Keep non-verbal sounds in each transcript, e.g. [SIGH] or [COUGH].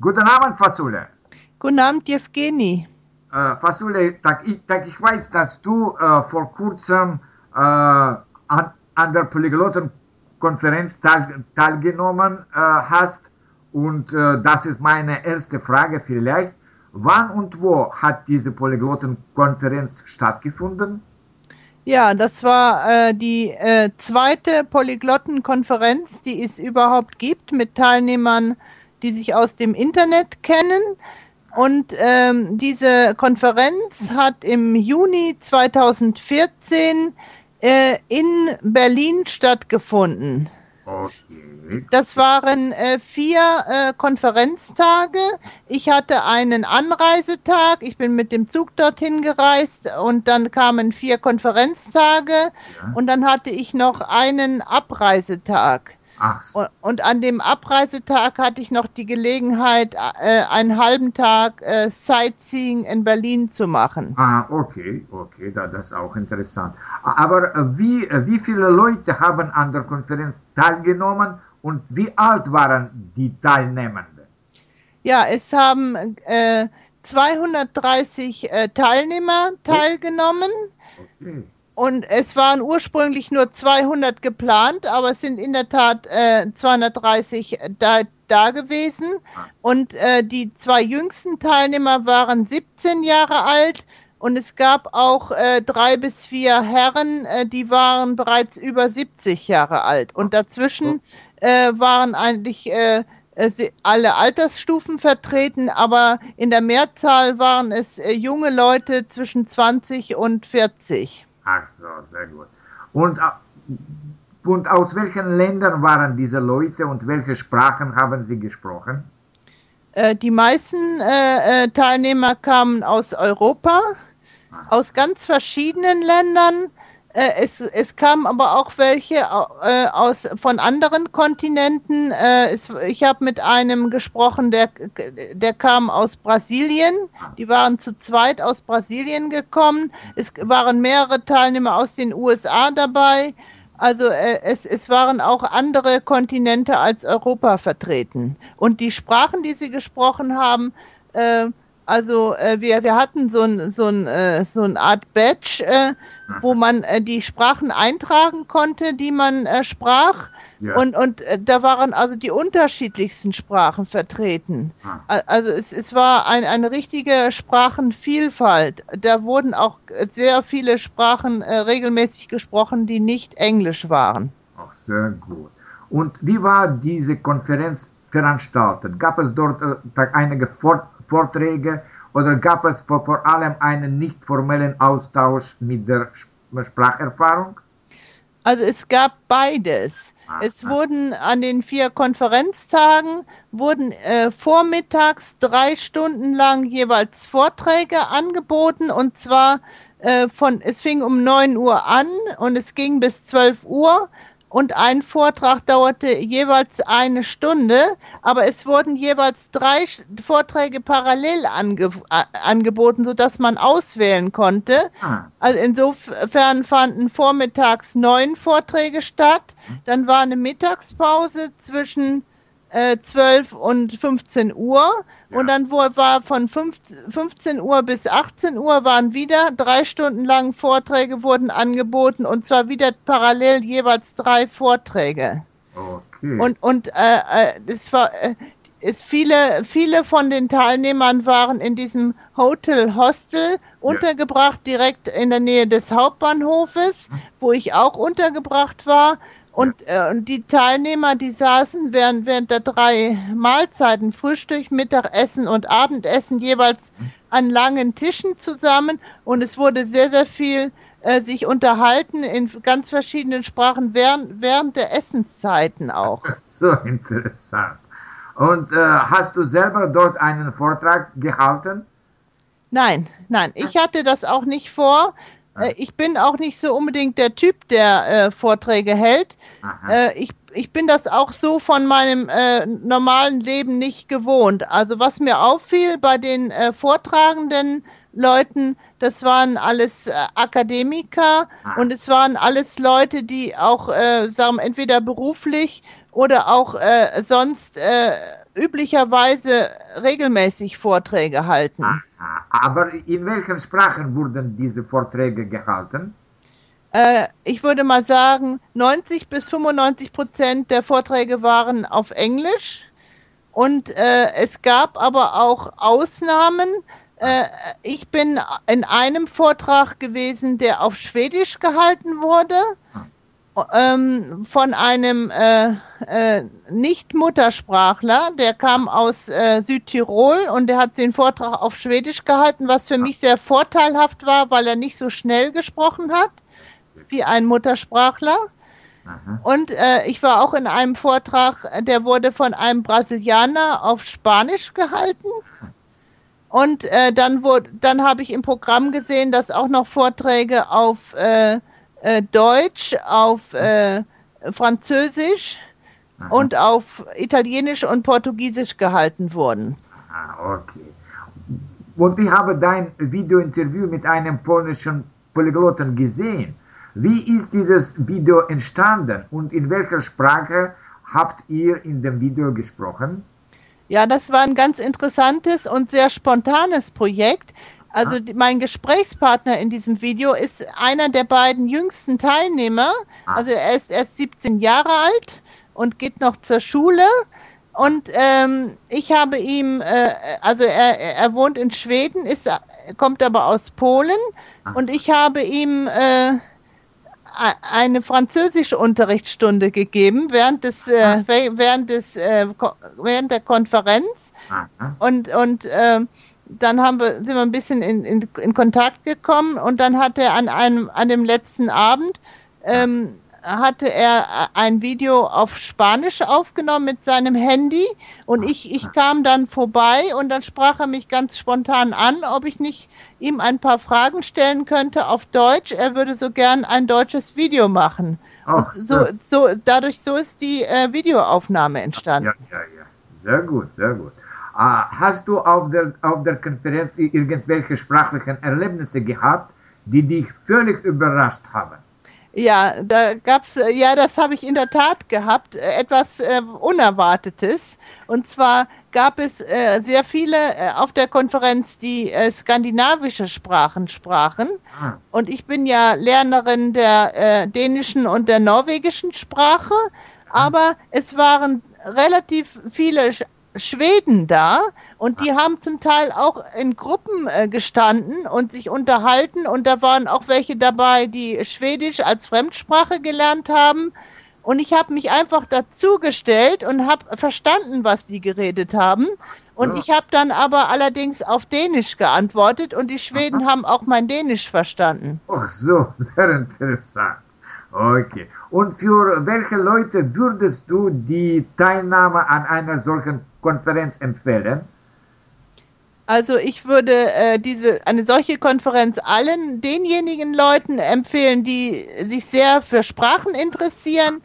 Guten Abend, Fasule. Guten Abend, Jewgeni. Äh, Fasule, ich, ich weiß, dass du äh, vor kurzem äh, an, an der Polyglottenkonferenz teil, teilgenommen äh, hast. Und äh, das ist meine erste Frage vielleicht. Wann und wo hat diese Polyglottenkonferenz stattgefunden? Ja, das war äh, die äh, zweite Polyglottenkonferenz, die es überhaupt gibt, mit Teilnehmern, die sich aus dem Internet kennen. Und ähm, diese Konferenz hat im Juni 2014 äh, in Berlin stattgefunden. Okay. Das waren äh, vier äh, Konferenztage. Ich hatte einen Anreisetag. Ich bin mit dem Zug dorthin gereist und dann kamen vier Konferenztage Ja. und dann hatte ich noch einen Abreisetag. Ach, Und, an dem Abreisetag hatte ich noch die Gelegenheit, äh, einen halben Tag äh, Sightseeing in Berlin zu machen. ah, okay, okay, da, das ist auch interessant. Aber äh, wie, wie viele Leute haben an der Konferenz teilgenommen und wie alt waren die Teilnehmenden? Ja, es haben äh, 230 äh, Teilnehmer teilgenommen. Okay. Und es waren ursprünglich nur 200 geplant, aber es sind in der Tat äh, 230 da, da gewesen. Und äh, die zwei jüngsten Teilnehmer waren 17 Jahre alt. Und es gab auch äh, drei bis vier Herren, äh, die waren bereits über 70 Jahre alt. Und dazwischen äh, waren eigentlich äh, alle Altersstufen vertreten, aber in der Mehrzahl waren es junge Leute zwischen 20 und 40. Ach so, sehr gut. Und, und aus welchen Ländern waren diese Leute und welche Sprachen haben sie gesprochen? Äh, die meisten äh, äh, Teilnehmer kamen aus Europa, aus ganz verschiedenen Ländern. Äh, es, es kamen aber auch welche äh, aus, von anderen Kontinenten. Äh, es, ich habe mit einem gesprochen, der, der kam aus Brasilien. Die waren zu zweit aus Brasilien gekommen. Es waren mehrere Teilnehmer aus den USA dabei. Also es, es waren auch andere Kontinente als Europa vertreten. Und die Sprachen, die sie gesprochen haben, also äh, wir, wir hatten so ein, so ein, äh, so eine Art Badge, äh, wo man äh, die Sprachen eintragen konnte, die man äh, sprach. Ja. Und, und äh, da waren also die unterschiedlichsten Sprachen vertreten. A- Also es, es war ein, eine richtige Sprachenvielfalt. Da wurden auch äh, sehr viele Sprachen äh, regelmäßig gesprochen, die nicht Englisch waren. Ach, sehr gut. Und wie war diese Konferenz veranstaltet? Gab es dort äh, einige Vort Vorträge oder gab es vor, allem einen nicht formellen Austausch mit der Sp- Spracherfahrung? Also es gab beides. Ah, Es ah. wurden an den vier Konferenztagen wurden äh, vormittags drei Stunden lang jeweils Vorträge angeboten und zwar äh, von es fing um 9 Uhr an und es ging bis 12 Uhr und ein Vortrag dauerte jeweils eine Stunde, aber es wurden jeweils drei Vorträge parallel ange angeboten, sodass man auswählen konnte. Ah, Also insofern fanden vormittags neun Vorträge statt. Dann war eine Mittagspause zwischen äh, 12 und 15 Uhr. Und dann wo, war von 15, 15 Uhr bis 18 Uhr waren wieder drei Stunden lang Vorträge wurden angeboten und zwar wieder parallel jeweils drei Vorträge. okay. Und, und äh, äh, es war, äh, es viele, viele von den Teilnehmern waren in diesem Hotel Hostel untergebracht, direkt in der Nähe des Hauptbahnhofes, wo ich auch untergebracht war. Und, äh, und die Teilnehmer, die saßen während, während der drei Mahlzeiten, Frühstück, Mittagessen und Abendessen, jeweils an langen Tischen zusammen. Und es wurde sehr, sehr viel äh, sich unterhalten in ganz verschiedenen Sprachen während, während der Essenszeiten auch. [LAUGHS] so interessant. Und äh, hast du selber dort einen Vortrag gehalten? Nein, nein, ich hatte das auch nicht vor. Äh, ich bin auch nicht so unbedingt der Typ, der äh, Vorträge hält. Aha. Äh, ich, ich bin das auch so von meinem äh, normalen Leben nicht gewohnt. Also was mir auffiel bei den äh, vortragenden Leuten, das waren alles äh, Akademiker Ah. und es waren alles Leute, die auch, sagen entweder beruflich oder auch sonst üblicherweise regelmäßig Vorträge halten. Aber in welchen Sprachen wurden diese Vorträge gehalten? Äh, ich würde mal sagen, 90 bis 95 Prozent der Vorträge waren auf Englisch. Und äh, es gab aber auch Ausnahmen. Äh, ich bin in einem Vortrag gewesen, der auf Schwedisch gehalten wurde, ähm, von einem äh, Nicht-Muttersprachler, der kam aus äh, Südtirol und der hat den Vortrag auf Schwedisch gehalten, was für mich sehr vorteilhaft war, weil er nicht so schnell gesprochen hat wie ein Muttersprachler. Aha. Und äh, ich war auch in einem Vortrag, der wurde von einem Brasilianer auf Spanisch gehalten. Und äh, dann, dann habe ich im Programm gesehen, dass auch noch Vorträge auf äh, äh Deutsch, auf äh, Französisch Aha. und auf Italienisch und Portugiesisch gehalten wurden. Ah, okay. Und ich habe dein Videointerview mit einem polnischen Polyglotten gesehen. Wie ist dieses Video entstanden und in welcher Sprache habt ihr in dem Video gesprochen? Ja, das war ein ganz interessantes und sehr spontanes Projekt. Also mein Gesprächspartner in diesem Video ist einer der beiden jüngsten Teilnehmer. Ah. Also er ist erst 17 Jahre alt und geht noch zur Schule. Und ähm, ich habe ihm, äh, also er, er wohnt in Schweden, ist, kommt aber aus Polen. Ah. Und ich habe ihm äh, eine französische Unterrichtsstunde gegeben während des äh, ah. während des äh, während der Konferenz und und äh, dann haben wir sind wir ein bisschen in, in, in Kontakt gekommen und dann hat er an einem an dem letzten Abend ähm, hatte er ein Video auf Spanisch aufgenommen mit seinem Handy und ich, ich kam dann vorbei und dann sprach er mich ganz spontan an, ob ich nicht ihm ein paar Fragen stellen könnte auf Deutsch. Er würde so gern ein deutsches Video machen. Ach, so, so, dadurch so ist die äh, Videoaufnahme entstanden. Ja, ja, ja. Sehr gut, sehr gut. Uh, hast du auf der, auf der Konferenz irgendwelche sprachlichen Erlebnisse gehabt, die dich völlig überrascht haben? Ja, da gab's, äh, ja, das habe ich in der Tat gehabt, äh, etwas äh, Unerwartetes. Und zwar gab es äh, sehr viele äh, auf der Konferenz, die äh, skandinavische Sprachen sprachen. Ah. Und ich bin ja Lernerin der dänischen und der norwegischen Sprache. Ah. Aber es waren relativ viele Schweden da und die haben zum Teil auch in Gruppen äh, gestanden und sich unterhalten und da waren auch welche dabei, die Schwedisch als Fremdsprache gelernt haben und ich habe mich einfach dazugestellt und habe verstanden, was sie geredet haben und ja. ich habe dann aber allerdings auf Dänisch geantwortet und die Schweden Aha. haben auch mein Dänisch verstanden. Ach so, [LAUGHS] sehr interessant. Okay. Und für welche Leute würdest du die Teilnahme an einer solchen Konferenz empfehlen? Also ich würde äh, diese eine solche Konferenz allen denjenigen Leuten empfehlen, die sich sehr für Sprachen interessieren,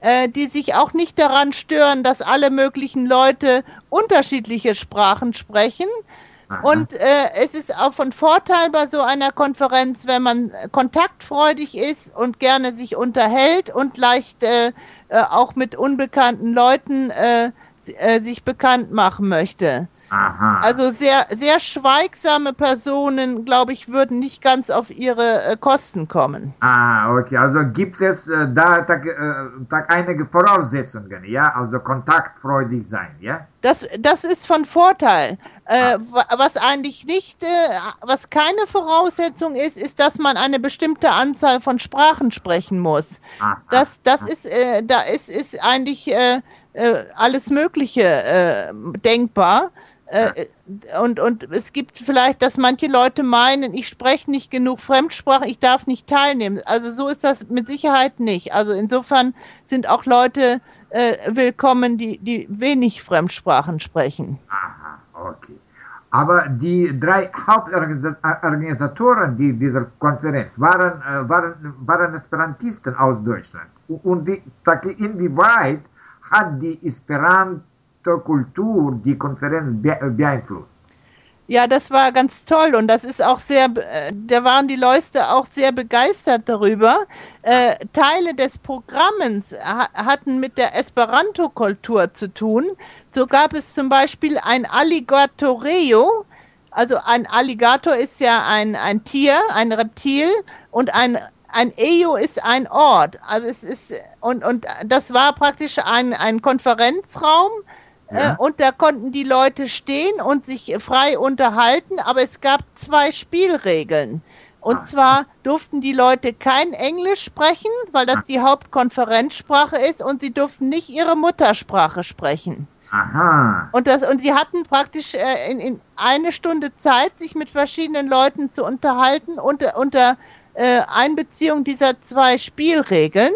äh, die sich auch nicht daran stören, dass alle möglichen Leute unterschiedliche Sprachen sprechen, und äh, es ist auch von Vorteil bei so einer Konferenz, wenn man kontaktfreudig ist und gerne sich unterhält und leicht äh, äh, auch mit unbekannten Leuten äh, äh, sich bekannt machen möchte. Aha. Also sehr, sehr schweigsame Personen, glaube ich, würden nicht ganz auf ihre äh, Kosten kommen. Ah, okay. Also gibt es äh, da, da, äh, da, einige Voraussetzungen, ja? Also kontaktfreudig sein, ja? Das, das ist von Vorteil. Äh, ah. Was eigentlich nicht, äh, was keine Voraussetzung ist, ist, dass man eine bestimmte Anzahl von Sprachen sprechen muss. Ah, das, das ah. ist, äh, da ist, ist eigentlich alles Mögliche denkbar. Äh, und, und es gibt vielleicht, dass manche Leute meinen, ich spreche nicht genug Fremdsprache, ich darf nicht teilnehmen. Also so ist das mit Sicherheit nicht. Also insofern sind auch Leute äh, willkommen, die, die wenig Fremdsprachen sprechen. Aha, okay. Aber die drei Hauptorganisatoren die dieser Konferenz waren, äh, waren, waren Esperantisten aus Deutschland. Und die, inwieweit hat die Esperanto Kultur die Konferenz beeinflusst? Ja, das war ganz toll und das ist auch sehr, äh, da waren die Leute auch sehr begeistert darüber. Äh, Teile des Programms ha hatten mit der Esperanto-Kultur zu tun. So gab es zum Beispiel ein Alligatoreo. Also ein Alligator ist ja ein, ein Tier, ein Reptil und ein ein EO ist ein Ort. Also es ist und und das war praktisch ein, ein Konferenzraum ja. Äh, und da konnten die Leute stehen und sich frei unterhalten, aber es gab zwei Spielregeln. Und ah. zwar durften die Leute kein Englisch sprechen, weil das ah. die Hauptkonferenzsprache ist, und sie durften nicht ihre Muttersprache sprechen. Aha. Und, das, und sie hatten praktisch äh, in, in eine Stunde Zeit, sich mit verschiedenen Leuten zu unterhalten unter, unter äh, Einbeziehung dieser zwei Spielregeln.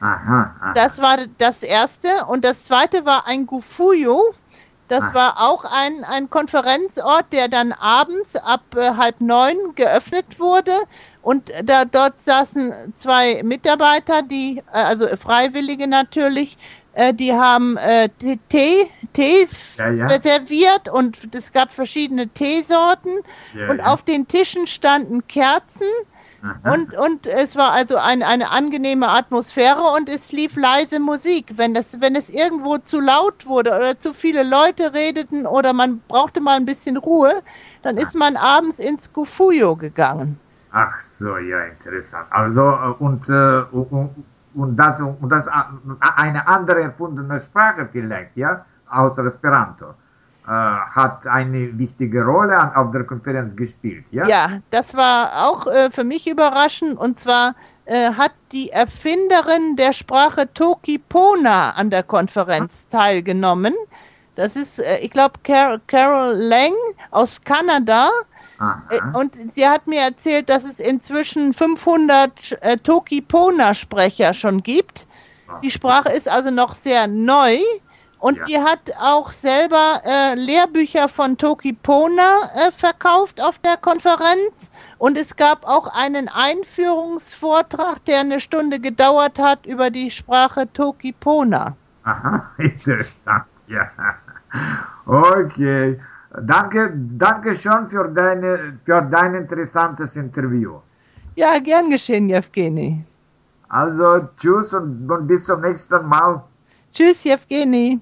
Aha, aha. Das war das erste. Und das zweite war ein Gufuyu. Das aha. war auch ein, ein Konferenzort, der dann abends ab äh, halb neun geöffnet wurde. Und da dort saßen zwei Mitarbeiter, die, äh, also Freiwillige natürlich, äh, die haben äh, Tee, Tee ja, ja. serviert und es gab verschiedene Teesorten. Ja, und auf den Tischen standen Kerzen und, und es war also ein, eine angenehme Atmosphäre und es lief leise Musik. Wenn, das, wenn es irgendwo zu laut wurde oder zu viele Leute redeten oder man brauchte mal ein bisschen Ruhe, dann ist man abends ins Gufuyo gegangen. Ach so, ja, interessant. Also, äh, und, äh, und, und das, und das äh, eine andere erfundene Sprache vielleicht, ja, außer Esperanto. Äh, hat eine wichtige Rolle auf der Konferenz gespielt. Ja, ja das war auch äh, für mich überraschend. Und zwar äh, hat die Erfinderin der Sprache Toki Pona an der Konferenz teilgenommen. Das ist, äh, ich glaube, Car Carol Lang aus Kanada. Äh, und sie hat mir erzählt, dass es inzwischen 500 äh, Toki-Pona-Sprecher schon gibt. Die Sprache ist also noch sehr neu. Und ja. die hat auch selber äh, Lehrbücher von Toki Pona äh, verkauft auf der Konferenz. Und es gab auch einen Einführungsvortrag, der eine Stunde gedauert hat über die Sprache Toki Pona. Aha, [LAUGHS] interessant, ja. Okay. Danke, danke schon für, deine, für dein interessantes Interview. Ja, gern geschehen, Jevgeni. Also, tschüss und, und bis zum nächsten Mal. Tschüss, Jevgeni.